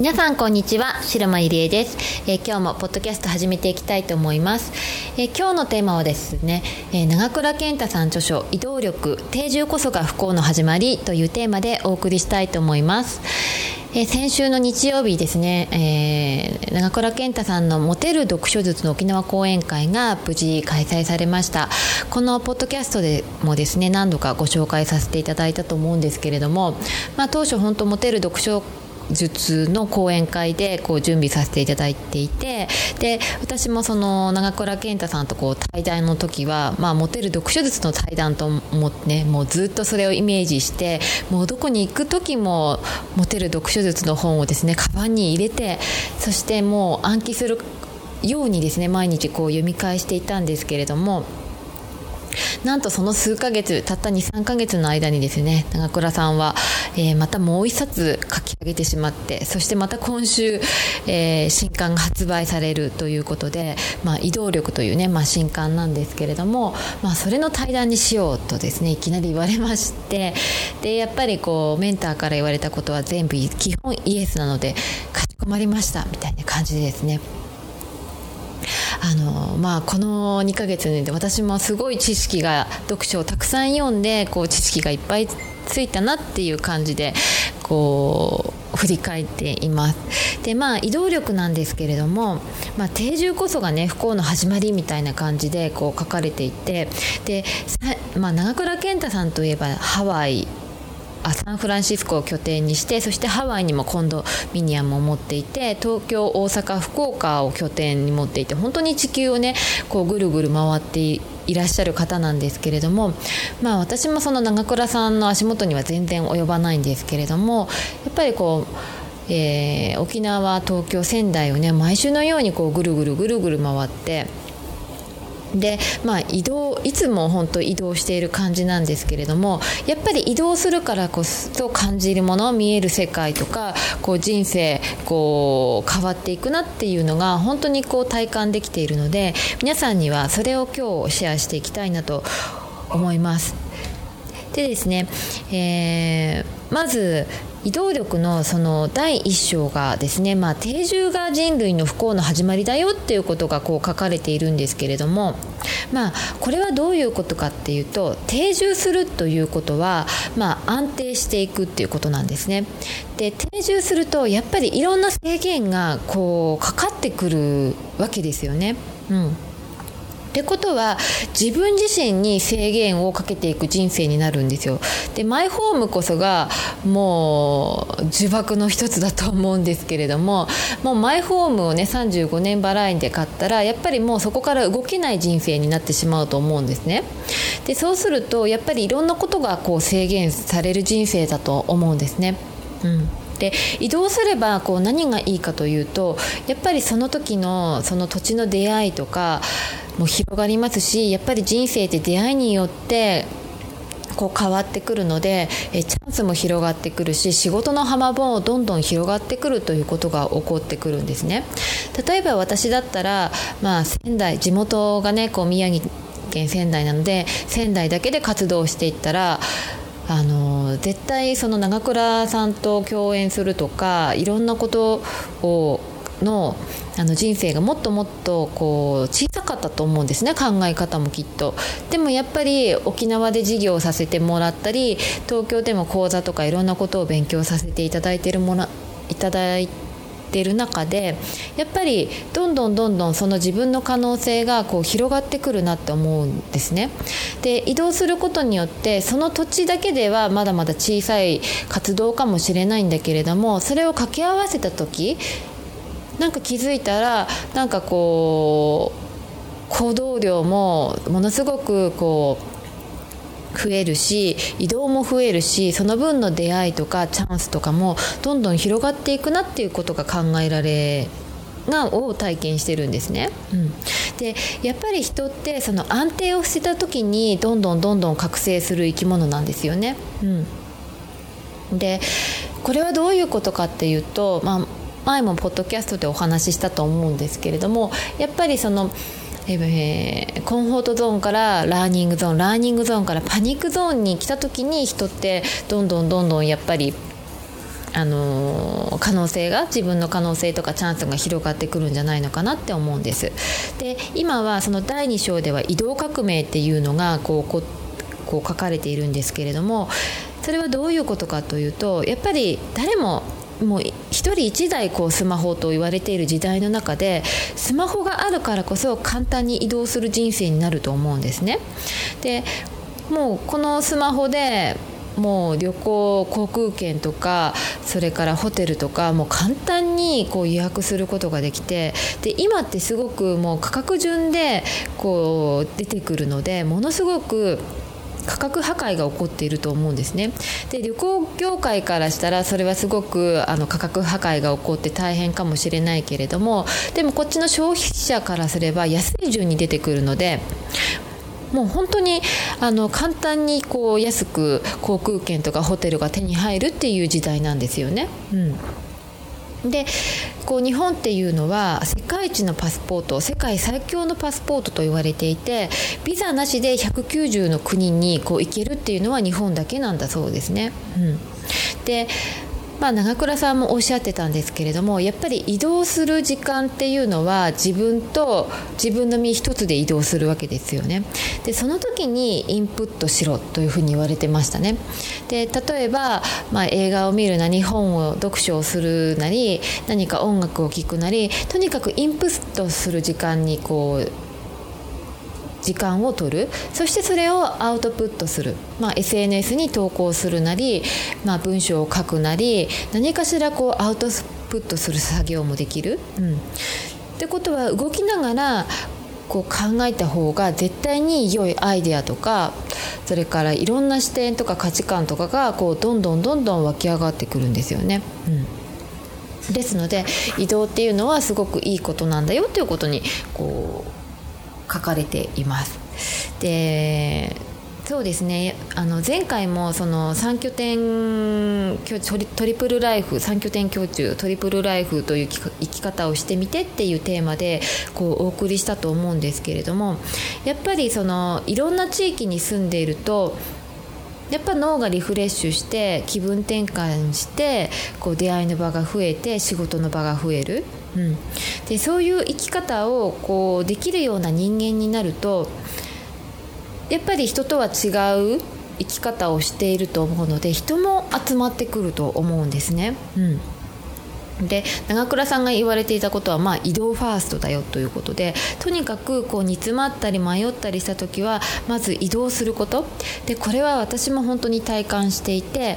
皆さんこんにちは白間入江です、えー、今日もポッドキャスト始めていきたいと思います、えー、今日のテーマはですね、えー、長倉健太さん著書移動力定住こそが不幸の始まりというテーマでお送りしたいと思います。え先週の日曜日ですね、えー、長倉健太さんのモテる読書術の沖縄講演会が無事開催されました。このポッドキャストでもですね何度かご紹介させていただいたと思うんですけれども、まあ、当初本当モテる読書術の講演会でこう準備させていただいていてで私もその長倉健太さんとこう対談の時は、まあ、モテる読書術の対談と思ってねもうずっとそれをイメージしてもうどこに行く時もモテる読書術の本をですねカバンに入れてそしてもう暗記するようにですね毎日こう読み返していたんですけれども。なんとその数ヶ月たった23ヶ月の間にですね長倉さんは、えー、またもう一冊書き上げてしまってそしてまた今週、えー、新刊が発売されるということで、まあ、移動力というね、まあ、新刊なんですけれども、まあ、それの対談にしようとですねいきなり言われましてでやっぱりこうメンターから言われたことは全部基本イエスなのでかしこまりましたみたいな感じでですねあのまあ、この2ヶ月で私もすごい知識が読書をたくさん読んでこう知識がいっぱいついたなっていう感じでこう振り返っています。でまあ移動力なんですけれども、まあ、定住こそがね不幸の始まりみたいな感じでこう書かれていてで、まあ、長倉健太さんといえばハワイサンフランシスコを拠点にしてそしてハワイにも今度ミニアムを持っていて東京大阪福岡を拠点に持っていて本当に地球をねこうぐるぐる回っていらっしゃる方なんですけれども、まあ、私もその長倉さんの足元には全然及ばないんですけれどもやっぱりこうえー、沖縄東京仙台をね毎週のようにこうぐるぐるぐるぐる回ってでまあ移動いつも本当移動している感じなんですけれどもやっぱり移動するからこそ感じるもの見える世界とかこう人生こう変わっていくなっていうのが本当にこう体感できているので皆さんにはそれを今日シェアしていきたいなと思います。でですね、えー、まず移動力のその第1章がですね、まあ、定住が人類の不幸の始まりだよっていうことがこう書かれているんですけれども、まあ、これはどういうことかっていうと定住するということは、まあ、安定していくっていうことなんですね。で定住するとやっぱりいろんな制限がこうかかってくるわけですよね。うんってことは自分自身に制限をかけていく人生になるんですよ。でマイホームこそがもう呪縛の一つだと思うんですけれどももうマイホームをね35年払いで買ったらやっぱりもうそこから動けない人生になってしまうと思うんですね。でそうするとやっぱりいろんなことがこう制限される人生だと思うんですね。うんで移動すればこう何がいいかというとやっぱりその時のその土地の出会いとかも広がりますしやっぱり人生って出会いによってこう変わってくるのでえチャンスも広がってくるし仕事の幅もどんどん広がってくるということが起こってくるんですね。例えば私だったら、まあ、仙台地元がねこう宮城県仙台なので仙台だけで活動していったらあの絶対その長倉さんと共演するとかいろんなことをのあの人生がもっともっとこう小さかったと思うんですね考え方もきっとでもやっぱり沖縄で授業をさせてもらったり東京でも講座とかいろんなことを勉強させていただいてるもらいただいてる中でやっぱりどんどんどんどんその自分の可能性がこう広がってくるなって思うんですね。で移動することによってその土地だけではまだまだ小さい活動かもしれないんだけれどもそれを掛け合わせた時なんか気づいたらなんかこう行動量もものすごくこう増えるし移動も増えるしその分の出会いとかチャンスとかもどんどん広がっていくなっていうことが考えられがを体験してるんですね。うん、でやっぱり人ってその安定をしてた時にどんどんどんどん覚醒する生き物なんですよね。うん、でこれはどういうことかっていうと、まあ、前もポッドキャストでお話ししたと思うんですけれどもやっぱりそのえー、 comfort zone から learning zone learning zone から panic zone に来た時に人ってどんどんどんどんやっぱりあの可能性が自分の可能性とかチャンスが広がってくるんじゃないのかなって思うんです。で今はその第2章では移動革命っていうのがこうここう書かれているんですけれどもそれはどういうことかというとやっぱり誰ももう1人1台こうスマホと言われている時代の中でスマホがあるからこそ簡単に移動する人生になると思うんですね。でもうこのスマホでもう旅行航空券とかそれからホテルとかもう簡単にこう予約することができてで今ってすごくもう価格順でこう出てくるのでものすごく価格破壊が起こっていると思うんですねで旅行業界からしたらそれはすごくあの価格破壊が起こって大変かもしれないけれどもでもこっちの消費者からすれば安い順に出てくるのでもう本当にあの簡単にこう安く航空券とかホテルが手に入るっていう時代なんですよね。うんでこう日本っていうのは世界一のパスポート世界最強のパスポートと言われていてビザなしで190の国にこう行けるっていうのは日本だけなんだそうですね。うん、でまあ、長倉さんもおっしゃってたんですけれどもやっぱり移動する時間っていうのは自分と自分の身一つで移動するわけですよね。でその時にインプットしろというふうに言われてましたね。で例えば、まあ、映画を見るなり本を読書をするなり何か音楽を聴くなりとにかくインプットする時間にこう時間を取るそしてそれをアウトプットする、まあ、SNS に投稿するなり、まあ、文章を書くなり何かしらこうアウトプットする作業もできる。うん、ってことは動きながらこう考えた方が絶対に良いアイデアとかそれからいろんな視点とか価値観とかがこうどんどんどんどん湧き上がってくるんですよね。うん、ですので移動っていうのはすごくいいことなんだよっていうことにこう書かれています。でそうですねあの前回もその3拠点トリプルライフ3拠点居中トリプルライフという生き方をしてみてっていうテーマでこうお送りしたと思うんですけれどもやっぱりそのいろんな地域に住んでいるとやっぱ脳がリフレッシュして気分転換してこう出会いの場が増えて仕事の場が増える、うん、でそういう生き方をこうできるような人間になるとやっぱり人とは違う生き方をしていると思うので人も集まってくると思うんですね。うん。で長倉さんが言われていたことは、まあ、移動ファーストだよということでとにかくこう煮詰まったり迷ったりした時はまず移動すること。でこれは私も本当に体感していて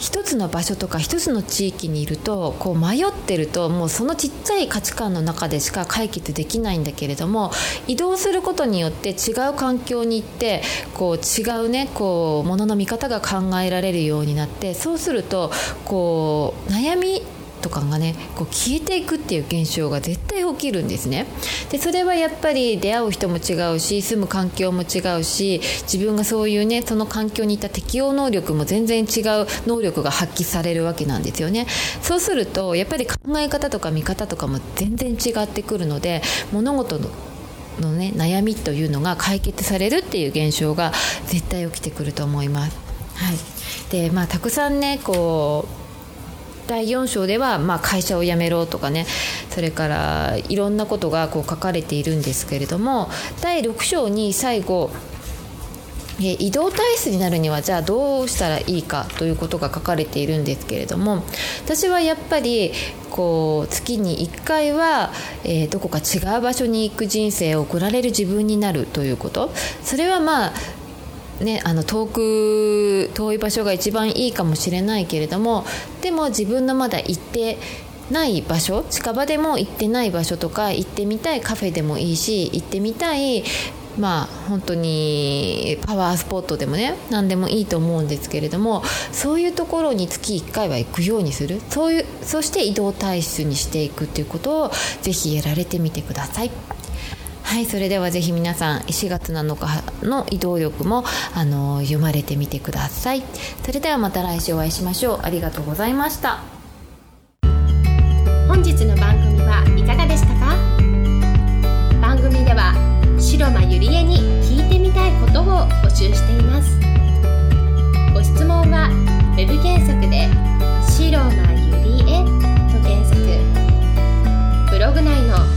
一つの場所とか一つの地域にいるとこう迷ってるともうそのちっちゃい価値観の中でしか解決できないんだけれども移動することによって違う環境に行ってこう違うねこうものの見方が考えられるようになってそうするとこう悩みとかがねこう消えていくっていう現象が絶対起きるんですね。でそれはやっぱり出会う人も違うし住む環境も違うし自分がそういうねその環境にいた適応能力も全然違う能力が発揮されるわけなんですよね。そうするとやっぱり考え方とか見方とかも全然違ってくるので物事ののね悩みというのが解決されるっていう現象が絶対起きてくると思います。はい。でまあ、たくさんねこう第4章では、まあ、会社を辞めろとかねそれからいろんなことがこう書かれているんですけれども第6章に最後移動体質になるにはじゃあどうしたらいいかということが書かれているんですけれども私はやっぱりこう月に1回は、えー、どこか違う場所に行く人生を送られる自分になるということ。それはまあね、あの遠く遠い場所が一番いいかもしれないけれどもでも自分のまだ行ってない場所近場でも行ってない場所とか行ってみたいカフェでもいいし行ってみたいまあ本当にパワースポットでもね何でもいいと思うんですけれどもそういうところに月1回は行くようにするそういうそして移動体質にしていくっていうことをぜひやられてみてください。はいそれではぜひ皆さん4月7日の移動力もあの読まれてみてください。それではまた来週お会いしましょう。ありがとうございました。本日の番組はいかがでしたか？番組では白間ゆりえに聞いてみたいことを募集しています。ご質問は web 検索で「白間ゆりえ」と検索。ブログ内の「